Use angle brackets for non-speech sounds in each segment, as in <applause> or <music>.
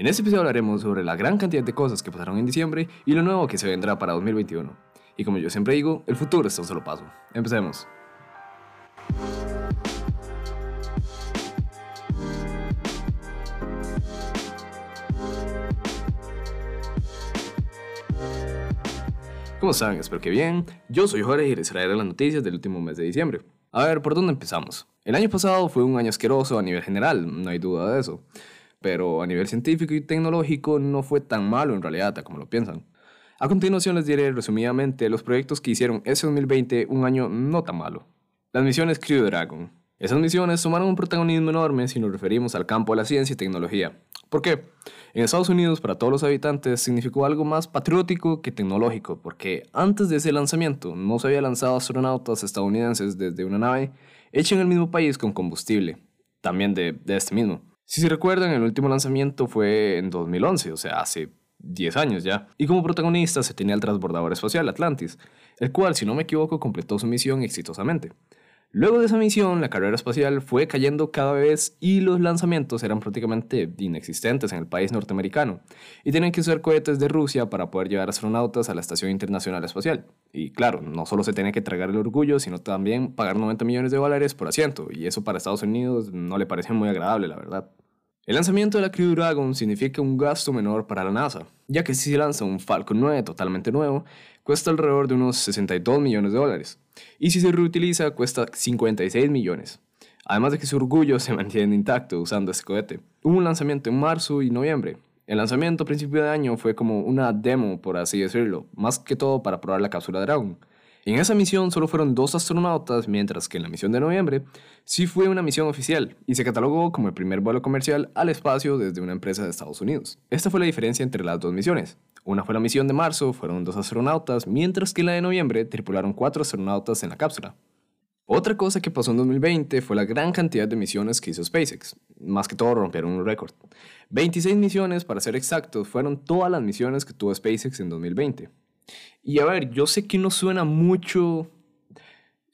En este episodio hablaremos sobre la gran cantidad de cosas que pasaron en diciembre y lo nuevo que se vendrá para 2021. Y como yo siempre digo, el futuro está un solo paso. Empecemos. ¿Cómo están? Espero que bien. Yo soy Jorge y les traeré las noticias del último mes de diciembre. A ver, ¿por dónde empezamos? El año pasado fue un año asqueroso a nivel general, no hay duda de eso. Pero a nivel científico y tecnológico no fue tan malo en realidad como lo piensan. A continuación les diré resumidamente los proyectos que hicieron ese 2020 un año no tan malo. Las misiones Crew Dragon. Esas misiones tomaron un protagonismo enorme si nos referimos al campo de la ciencia y tecnología. ¿Por qué? En Estados Unidos, para todos los habitantes, significó algo más patriótico que tecnológico, porque antes de ese lanzamiento no se había lanzado astronautas estadounidenses desde una nave hecha en el mismo país con combustible, también de, de este mismo. Si se recuerdan, el último lanzamiento fue en 2011, o sea, hace 10 años ya. Y como protagonista se tenía el transbordador espacial Atlantis, el cual, si no me equivoco, completó su misión exitosamente. Luego de esa misión, la carrera espacial fue cayendo cada vez y los lanzamientos eran prácticamente inexistentes en el país norteamericano, y tenían que usar cohetes de Rusia para poder llevar astronautas a la Estación Internacional Espacial. Y claro, no solo se tenía que tragar el orgullo, sino también pagar 90 millones de dólares por asiento, y eso para Estados Unidos no le parecía muy agradable, la verdad. El lanzamiento de la Crew Dragon significa un gasto menor para la NASA, ya que si se lanza un Falcon 9 totalmente nuevo, cuesta alrededor de unos 62 millones de dólares, y si se reutiliza cuesta 56 millones. Además de que su orgullo se <laughs> mantiene intacto usando este cohete. Hubo un lanzamiento en marzo y noviembre. El lanzamiento a principio de año fue como una demo, por así decirlo, más que todo para probar la cápsula Dragon. En esa misión solo fueron dos astronautas, mientras que en la misión de noviembre sí fue una misión oficial y se catalogó como el primer vuelo comercial al espacio desde una empresa de Estados Unidos. Esta fue la diferencia entre las dos misiones. Una fue la misión de marzo, fueron dos astronautas, mientras que la de noviembre tripularon cuatro astronautas en la cápsula. Otra cosa que pasó en 2020 fue la gran cantidad de misiones que hizo SpaceX. Más que todo rompieron un récord. 26 misiones, para ser exactos, fueron todas las misiones que tuvo SpaceX en 2020. Y a ver, yo sé que no suena mucho.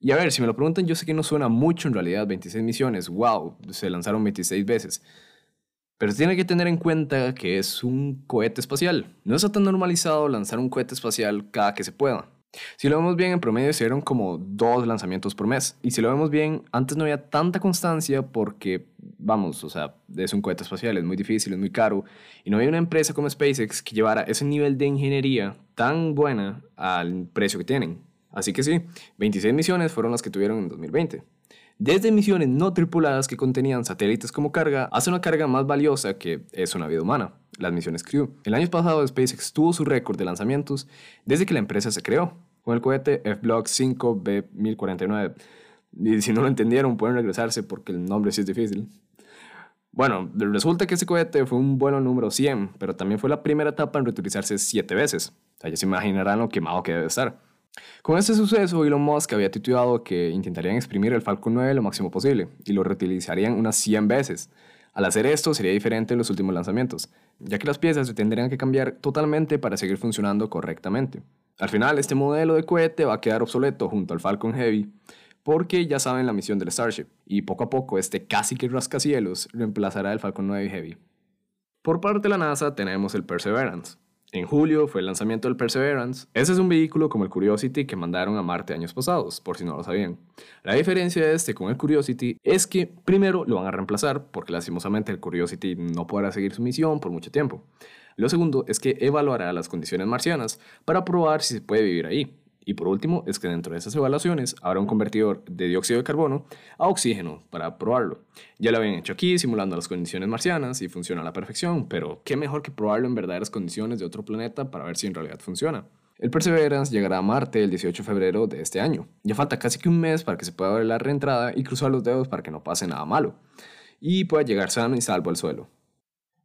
Y a ver, si me lo preguntan, yo sé que no suena mucho en realidad, 26 misiones, wow, se lanzaron 26 veces. Pero tiene que tener en cuenta que es un cohete espacial. No está tan normalizado lanzar un cohete espacial cada que se pueda. Si lo vemos bien, en promedio se dieron como dos lanzamientos por mes. Y si lo vemos bien, antes no había tanta constancia porque, vamos, o sea, es un cohete espacial, es muy difícil, es muy caro. Y no había una empresa como SpaceX que llevara ese nivel de ingeniería tan buena al precio que tienen. Así que sí, 26 misiones fueron las que tuvieron en 2020. Desde misiones no tripuladas que contenían satélites como carga hasta una carga más valiosa que es una vida humana, las misiones Crew. El año pasado SpaceX tuvo su récord de lanzamientos desde que la empresa se creó, con el cohete F-Block 5B1049. Y si no lo entendieron, pueden regresarse porque el nombre sí es difícil. Bueno, resulta que ese cohete fue un vuelo número 100, pero también fue la primera etapa en reutilizarse 7 veces. O ya se imaginarán lo quemado que debe estar. Con este suceso, Elon Musk había titulado que intentarían exprimir el Falcon 9 lo máximo posible y lo reutilizarían unas 100 veces. Al hacer esto sería diferente en los últimos lanzamientos, ya que las piezas se tendrían que cambiar totalmente para seguir funcionando correctamente. Al final, este modelo de cohete va a quedar obsoleto junto al Falcon Heavy, porque ya saben la misión del Starship, y poco a poco este casi que rascacielos reemplazará el Falcon 9 Heavy. Por parte de la NASA tenemos el Perseverance, en julio fue el lanzamiento del Perseverance. Ese es un vehículo como el Curiosity que mandaron a Marte años pasados, por si no lo sabían. La diferencia de este con el Curiosity es que primero lo van a reemplazar porque lastimosamente el Curiosity no podrá seguir su misión por mucho tiempo. Lo segundo es que evaluará las condiciones marcianas para probar si se puede vivir ahí. Y por último, es que dentro de esas evaluaciones habrá un convertidor de dióxido de carbono a oxígeno para probarlo. Ya lo habían hecho aquí simulando las condiciones marcianas y funciona a la perfección, pero qué mejor que probarlo en verdaderas condiciones de otro planeta para ver si en realidad funciona. El Perseverance llegará a Marte el 18 de febrero de este año. Ya falta casi que un mes para que se pueda ver la reentrada y cruzar los dedos para que no pase nada malo y pueda llegar sano y salvo al suelo.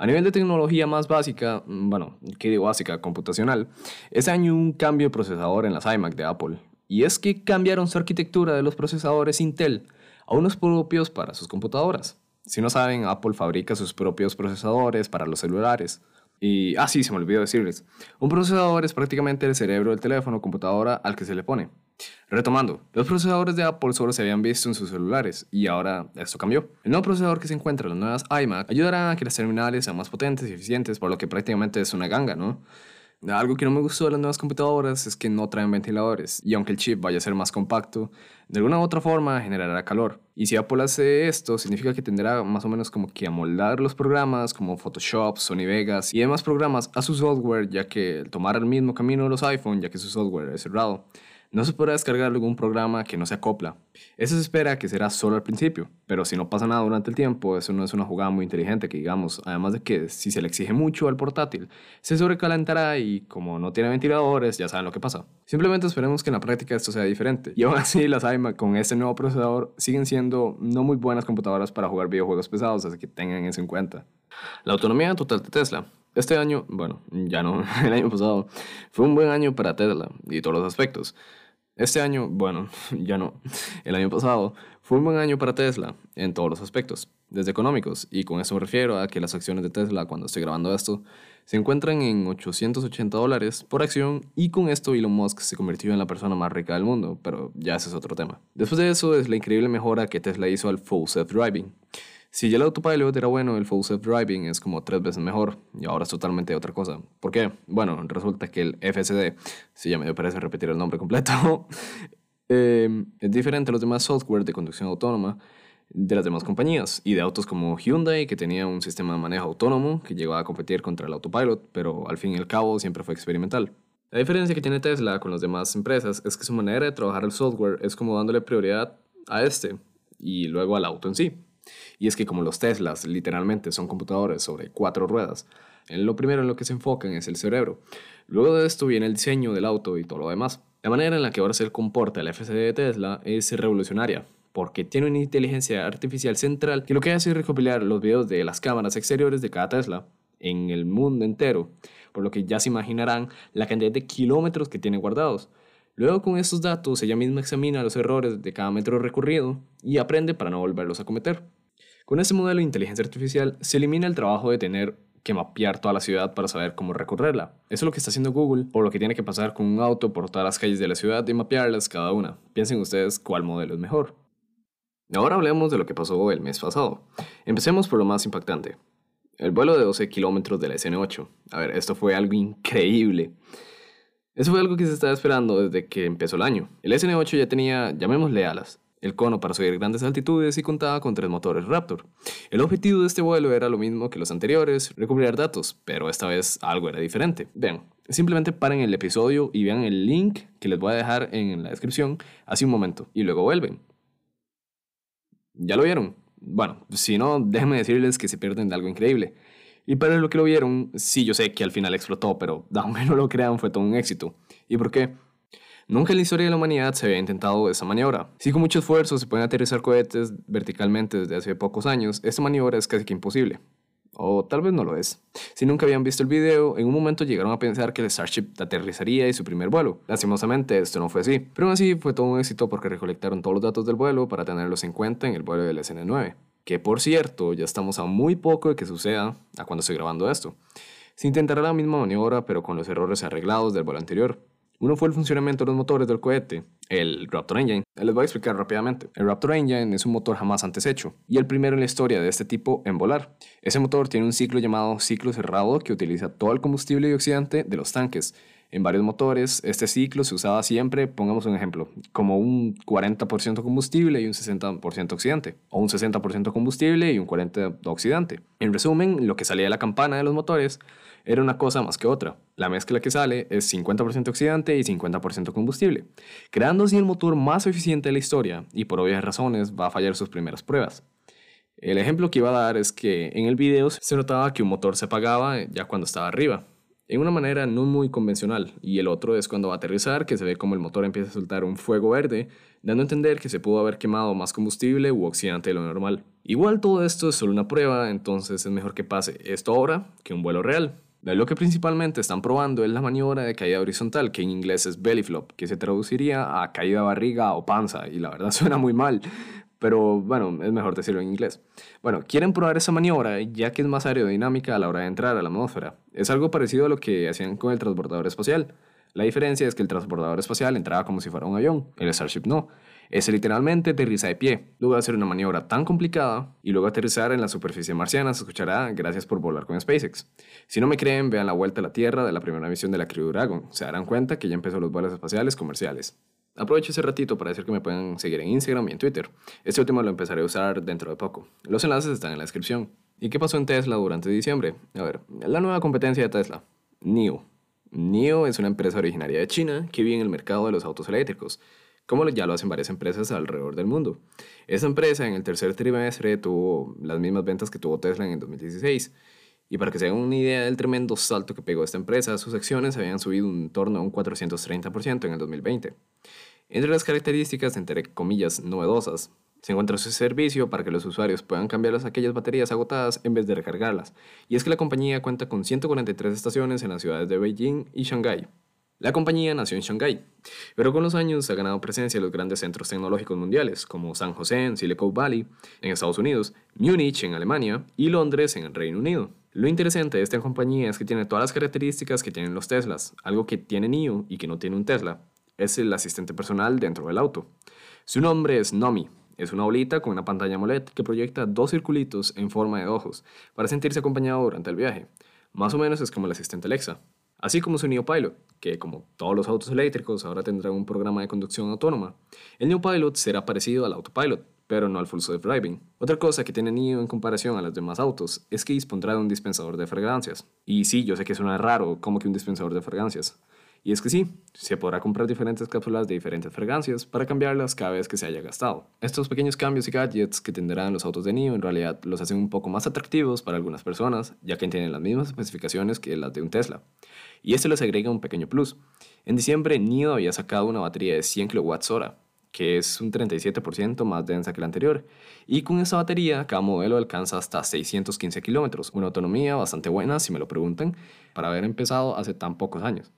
A nivel de tecnología más básica, mm, bueno, ¿qué digo básica? Computacional, este año un cambio de procesador en las iMac de Apple. Y es que cambiaron su arquitectura de los procesadores Intel a unos propios para sus computadoras. Si no saben, Apple fabrica sus propios procesadores para los celulares. Y, ah, sí, se me olvidó decirles. Un procesador es prácticamente el cerebro del teléfono o computadora al que se le pone. Retomando, los procesadores de Apple solo se habían visto en sus celulares y ahora esto cambió. El nuevo procesador que se encuentra en las nuevas iMac ayudará a que las terminales sean más potentes y eficientes, por lo que prácticamente es una ganga, ¿no? Algo que no me gustó de las nuevas computadoras es que no traen ventiladores y aunque el chip vaya a ser más compacto, de alguna u otra forma generará calor. Y si Apple hace esto, significa que tendrá más o menos como que amoldar los programas como Photoshop, Sony Vegas y demás programas a su software, ya que tomar el mismo camino de los iPhone, ya que su software es cerrado no se podrá descargar algún programa que no se acopla. Eso se espera que será solo al principio, pero si no pasa nada durante el tiempo, eso no es una jugada muy inteligente que digamos, además de que si se le exige mucho al portátil, se sobrecalentará y como no tiene ventiladores, ya saben lo que pasa. Simplemente esperemos que en la práctica esto sea diferente. Y aún así, las iMac con este nuevo procesador siguen siendo no muy buenas computadoras para jugar videojuegos pesados, así que tengan eso en cuenta. La autonomía total de Tesla. Este año, bueno, ya no, <laughs> el año pasado, fue un buen año para Tesla y todos los aspectos. Este año, bueno, <laughs> ya no, el año pasado fue un buen año para Tesla en todos los aspectos, desde económicos, y con eso me refiero a que las acciones de Tesla, cuando estoy grabando esto, se encuentran en 880 dólares por acción y con esto Elon Musk se convirtió en la persona más rica del mundo, pero ya ese es otro tema. Después de eso es la increíble mejora que Tesla hizo al Full Self Driving. Si ya el autopilot era bueno, el full self-driving es como tres veces mejor y ahora es totalmente otra cosa. ¿Por qué? Bueno, resulta que el FSD, si ya me parece repetir el nombre completo, <laughs> em, es diferente a los demás software de conducción autónoma de las demás compañías y de autos como Hyundai, que tenía un sistema de manejo autónomo que llegaba a competir contra el autopilot, pero al fin y al cabo siempre fue experimental. La diferencia que tiene Tesla con las demás empresas es que su manera de trabajar el software es como dándole prioridad a este y luego al auto en sí. Y es que como los Teslas literalmente son computadores sobre cuatro ruedas, lo primero en lo que se enfocan es el cerebro. Luego de esto viene el diseño del auto y todo lo demás. La manera en la que ahora se comporta el FCD de Tesla es revolucionaria, porque tiene una inteligencia artificial central que lo que hace es recopilar los videos de las cámaras exteriores de cada Tesla en el mundo entero, por lo que ya se imaginarán la cantidad de kilómetros que tiene guardados. Luego con estos datos ella misma examina los errores de cada metro recorrido y aprende para no volverlos a cometer. Con este modelo de inteligencia artificial se elimina el trabajo de tener que mapear toda la ciudad para saber cómo recorrerla. Eso es lo que está haciendo Google o lo que tiene que pasar con un auto por todas las calles de la ciudad y mapearlas cada una. Piensen ustedes cuál modelo es mejor. Ahora hablemos de lo que pasó el mes pasado. Empecemos por lo más impactante. El vuelo de 12 kilómetros de la SN8. A ver, esto fue algo increíble. Eso fue algo que se estaba esperando desde que empezó el año. El SN8 ya tenía, llamémosle alas, el cono para subir grandes altitudes y contaba con tres motores Raptor. El objetivo de este vuelo era lo mismo que los anteriores, recuperar datos, pero esta vez algo era diferente. Vean, simplemente paren el episodio y vean el link que les voy a dejar en la descripción hace un momento y luego vuelven. ¿Ya lo vieron? Bueno, si no, déjenme decirles que se pierden de algo increíble. Y para los que lo vieron, sí, yo sé que al final explotó, pero <laughs> aunque no lo crean, fue todo un éxito. ¿Y por qué? Nunca en la historia de la humanidad se había intentado esa maniobra. Si con mucho esfuerzo se pueden aterrizar cohetes verticalmente desde hace pocos años, esta maniobra es casi que imposible. O tal vez no lo es. Si nunca habían visto el video, en un momento llegaron a pensar que el Starship aterrizaría y su primer vuelo. Lastimosamente, esto no fue así. Pero aún así fue todo un éxito porque recolectaron todos los datos del vuelo para tenerlos en cuenta en el vuelo del SN9 que por cierto ya estamos a muy poco de que suceda a cuando estoy grabando esto. Se intentará la misma maniobra pero con los errores arreglados del vuelo anterior. Uno fue el funcionamiento de los motores del cohete, el Raptor Engine. Les voy a explicar rápidamente. El Raptor Engine es un motor jamás antes hecho y el primero en la historia de este tipo en volar. Ese motor tiene un ciclo llamado ciclo cerrado que utiliza todo el combustible y oxidante de los tanques en varios motores, este ciclo se usaba siempre, pongamos un ejemplo, como un 40% combustible y un 60% oxidante, o un 60% combustible y un 40% oxidante. En resumen, lo que salía de la campana de los motores era una cosa más que otra. La mezcla que sale es 50% oxidante y 50% combustible, creando así el motor más eficiente de la historia y por obvias razones va a fallar sus primeras pruebas. El ejemplo que iba a dar es que en el video se notaba que un motor se apagaba ya cuando estaba arriba, en una manera no muy convencional, y el otro es cuando va a aterrizar, que se ve como el motor empieza a soltar un fuego verde, dando a entender que se pudo haber quemado más combustible u oxidante de lo normal. Igual todo esto es solo una prueba, entonces es mejor que pase esto ahora que un vuelo real. Lo que principalmente están probando es la maniobra de caída horizontal, que en inglés es belly flop, que se traduciría a caída barriga o panza, y la verdad <laughs> suena muy mal, pero bueno, es mejor decirlo en inglés. Bueno, quieren probar esa maniobra ya que es más aerodinámica a la hora de entrar a la atmósfera. Es algo parecido a lo que hacían con el transbordador espacial. La diferencia es que el transbordador espacial entraba como si fuera un avión, el Starship no. Ese literalmente aterriza de pie. Luego de hacer una maniobra tan complicada y luego aterrizar en la superficie marciana, se escuchará gracias por volar con SpaceX. Si no me creen, vean la vuelta a la Tierra de la primera misión de la Crew Dragon. Se darán cuenta que ya empezó los vuelos espaciales comerciales. Aprovecho ese ratito para decir que me pueden seguir en Instagram y en Twitter. Este último lo empezaré a usar dentro de poco. Los enlaces están en la descripción. ¿Y qué pasó en Tesla durante diciembre? A ver, la nueva competencia de Tesla, NIO. NIO es una empresa originaria de China que vive en el mercado de los autos eléctricos como ya lo hacen varias empresas alrededor del mundo. Esa empresa en el tercer trimestre tuvo las mismas ventas que tuvo Tesla en el 2016. Y para que se hagan una idea del tremendo salto que pegó esta empresa, sus acciones habían subido en torno a un 430% en el 2020. Entre las características, entre comillas, novedosas, se encuentra su servicio para que los usuarios puedan cambiar aquellas baterías agotadas en vez de recargarlas. Y es que la compañía cuenta con 143 estaciones en las ciudades de Beijing y Shanghái. La compañía nació en Shanghái, pero con los años ha ganado presencia en los grandes centros tecnológicos mundiales, como San José en Silicon Valley, en Estados Unidos, Múnich en Alemania y Londres en el Reino Unido. Lo interesante de esta compañía es que tiene todas las características que tienen los Teslas, algo que tiene NIO y que no tiene un Tesla. Es el asistente personal dentro del auto. Su nombre es Nomi. Es una bolita con una pantalla AMOLED que proyecta dos circulitos en forma de ojos para sentirse acompañado durante el viaje. Más o menos es como el asistente Alexa así como su Pilot, que como todos los autos eléctricos ahora tendrán un programa de conducción autónoma. El Pilot será parecido al Autopilot, pero no al Full Self Driving. Otra cosa que tiene NIO en comparación a los demás autos es que dispondrá de un dispensador de fragancias. Y sí, yo sé que suena raro como que un dispensador de fragancias. Y es que sí, se podrá comprar diferentes cápsulas de diferentes fragancias para cambiarlas cada vez que se haya gastado. Estos pequeños cambios y gadgets que tendrán los autos de NIO en realidad los hacen un poco más atractivos para algunas personas, ya que tienen las mismas especificaciones que las de un Tesla y esto les agrega un pequeño plus. En diciembre, NIO había sacado una batería de 100 kWh, que es un 37% más densa que la anterior, y con esa batería cada modelo alcanza hasta 615 km, una autonomía bastante buena si me lo preguntan, para haber empezado hace tan pocos años.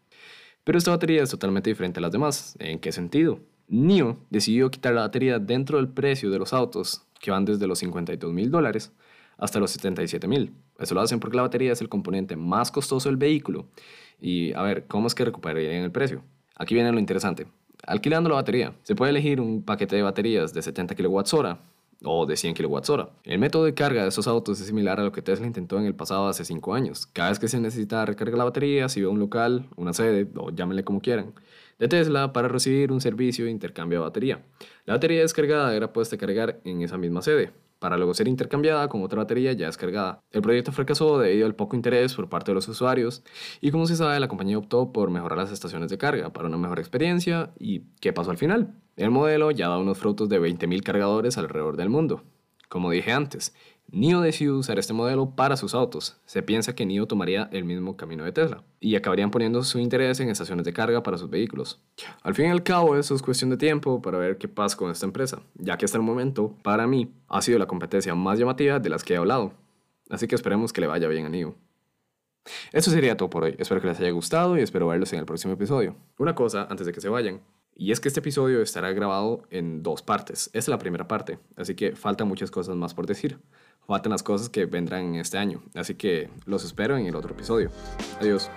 Pero esta batería es totalmente diferente a las demás. ¿En qué sentido? NIO decidió quitar la batería dentro del precio de los autos, que van desde los 52 mil dólares hasta los 77 mil. Eso lo hacen porque la batería es el componente más costoso del vehículo y a ver, ¿cómo es que recuperarían el precio? Aquí viene lo interesante. Alquilando la batería, se puede elegir un paquete de baterías de 70 kWh o de 100 kWh. El método de carga de estos autos es similar a lo que Tesla intentó en el pasado hace 5 años. Cada vez que se necesita recargar la batería, si ve un local, una sede o llámenle como quieran, de Tesla para recibir un servicio de intercambio de batería. La batería descargada era puesta a cargar en esa misma sede para luego ser intercambiada con otra batería ya descargada. El proyecto fracasó debido al poco interés por parte de los usuarios y como se sabe la compañía optó por mejorar las estaciones de carga para una mejor experiencia y ¿qué pasó al final? El modelo ya da unos frutos de 20.000 cargadores alrededor del mundo. Como dije antes, NIO decidió usar este modelo para sus autos. Se piensa que NIO tomaría el mismo camino de Tesla y acabarían poniendo su interés en estaciones de carga para sus vehículos. Al fin y al cabo, eso es cuestión de tiempo para ver qué pasa con esta empresa, ya que hasta el momento, para mí, ha sido la competencia más llamativa de las que he hablado. Así que esperemos que le vaya bien a NIO. Eso sería todo por hoy. Espero que les haya gustado y espero verlos en el próximo episodio. Una cosa antes de que se vayan. Y es que este episodio estará grabado en dos partes. Esta es la primera parte, así que faltan muchas cosas más por decir faltan las cosas que vendrán este año. Así que los espero en el otro episodio. Adiós.